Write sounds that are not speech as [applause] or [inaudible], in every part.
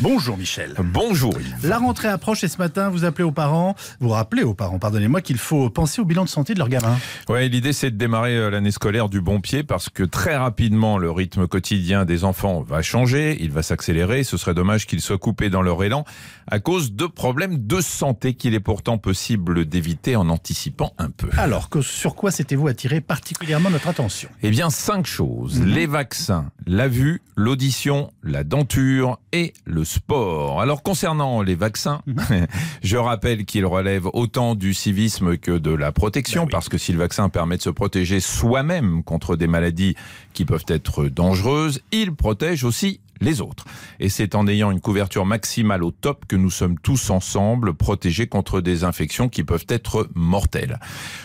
Bonjour Michel. Bonjour. La rentrée approche et ce matin, vous appelez aux parents, vous rappelez aux parents, pardonnez-moi, qu'il faut penser au bilan de santé de leur gamin. Ouais, l'idée c'est de démarrer euh, l'année scolaire du bon pied parce que très rapidement le rythme quotidien des enfants va changer, il va s'accélérer. Ce serait dommage qu'ils soient coupés dans leur élan à cause de problèmes de santé qu'il est pourtant possible d'éviter en anticipant un peu. Alors, que- sur quoi s'était-vous attiré particulièrement notre attention? Eh bien, cinq choses. Les vaccins, la vue, l'audition, la denture et le sport. Alors, concernant les vaccins, [laughs] je rappelle qu'ils relèvent autant du civisme que de la protection, Ben oui. parce que si le vaccin permet de se protéger soi-même contre des maladies qui peuvent être dangereuses, il protège aussi les autres. Et c'est en ayant une couverture maximale au top que nous sommes tous ensemble protégés contre des infections qui peuvent être mortelles.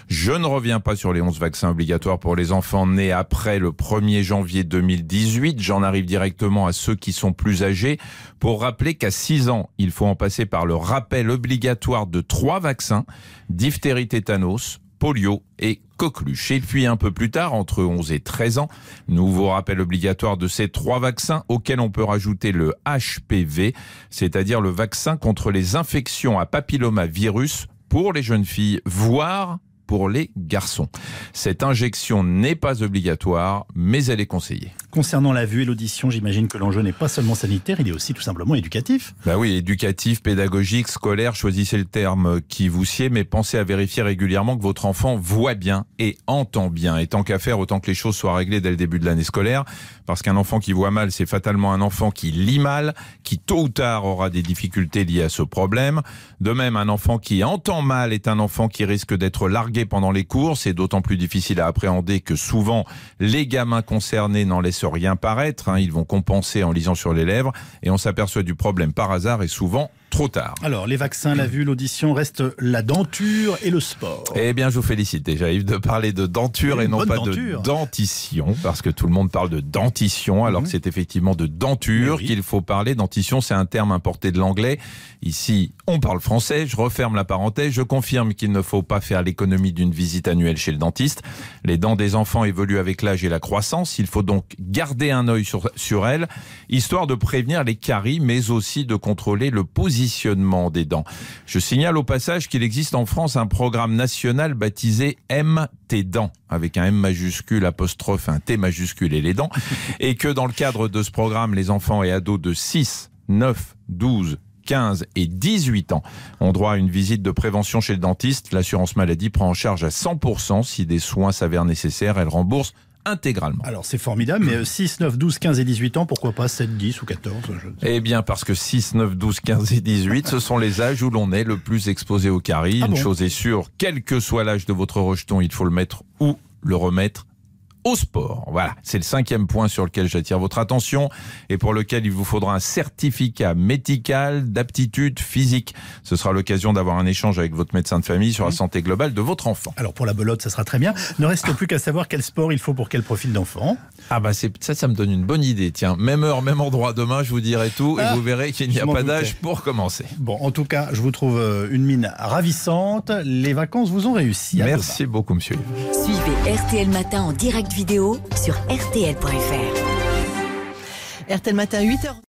Je ne reviens pas sur les 11 vaccins obligatoires pour les enfants nés après le 1er janvier 2018. J'en arrive directement à ceux qui sont plus âgés pour rappeler qu'à 6 ans, il faut en passer par le rappel obligatoire de trois vaccins, diphtérie tétanos, polio et coqueluche. Et puis un peu plus tard, entre 11 et 13 ans, nouveau rappel obligatoire de ces trois vaccins auxquels on peut rajouter le HPV, c'est-à-dire le vaccin contre les infections à papillomavirus pour les jeunes filles, voire pour les garçons. Cette injection n'est pas obligatoire, mais elle est conseillée. Concernant la vue et l'audition, j'imagine que l'enjeu n'est pas seulement sanitaire, il est aussi tout simplement éducatif. Bah oui, éducatif, pédagogique, scolaire, choisissez le terme qui vous sied, mais pensez à vérifier régulièrement que votre enfant voit bien et entend bien. Et tant qu'à faire, autant que les choses soient réglées dès le début de l'année scolaire, parce qu'un enfant qui voit mal, c'est fatalement un enfant qui lit mal, qui tôt ou tard aura des difficultés liées à ce problème. De même, un enfant qui entend mal est un enfant qui risque d'être largué pendant les cours. C'est d'autant plus difficile à appréhender que souvent, les gamins concernés n'en laissent rien paraître. hein. Ils vont compenser en lisant sur les lèvres et on s'aperçoit du problème par hasard et souvent trop tard. Alors, les vaccins, la vue, l'audition, reste la denture et le sport. Eh bien, je vous félicite déjà, Yves, de parler de denture et non pas denture. de dentition, parce que tout le monde parle de dentition, alors Mhm. que c'est effectivement de denture oui. qu'il faut parler. Dentition, c'est un terme importé de l'anglais. Ici, on parle français. Je referme la parenthèse. Je confirme qu'il ne faut pas faire l'économie d'une visite annuelle chez le dentiste. Les dents des enfants évoluent avec l'âge et la croissance. Il faut donc garder un œil sur, sur elles, histoire de prévenir les caries, mais aussi de contrôler le positionnement des dents. Je signale au passage qu'il existe en France un programme national baptisé M tes dents, avec un M majuscule, apostrophe, un T majuscule et les dents, [laughs] et que dans le cadre de ce programme, les enfants et ados de 6, 9, 12, 15 et 18 ans ont droit à une visite de prévention chez le dentiste. L'assurance maladie prend en charge à 100% si des soins s'avèrent nécessaires. Elle rembourse intégralement. Alors, c'est formidable, mais euh, 6, 9, 12, 15 et 18 ans, pourquoi pas 7, 10 ou 14 je ne sais Eh bien, parce que 6, 9, 12, 15 et 18, ce sont les âges où l'on est le plus exposé aux caries. Ah Une bon? chose est sûre, quel que soit l'âge de votre rejeton, il faut le mettre ou le remettre au sport. Voilà, c'est le cinquième point sur lequel j'attire votre attention et pour lequel il vous faudra un certificat médical d'aptitude physique. Ce sera l'occasion d'avoir un échange avec votre médecin de famille sur la santé globale de votre enfant. Alors pour la belote, ça sera très bien. Ne reste plus qu'à savoir quel sport il faut pour quel profil d'enfant. Ah bah c'est ça, ça me donne une bonne idée. Tiens, même heure, même endroit demain, je vous dirai tout et Ah, vous verrez qu'il n'y a pas d'âge pour commencer. Bon, en tout cas, je vous trouve euh, une mine ravissante. Les vacances vous ont réussi. À Merci beaucoup, monsieur. Suivez RTL Matin en direct vidéo sur rtl.fr. RTL Matin 8h.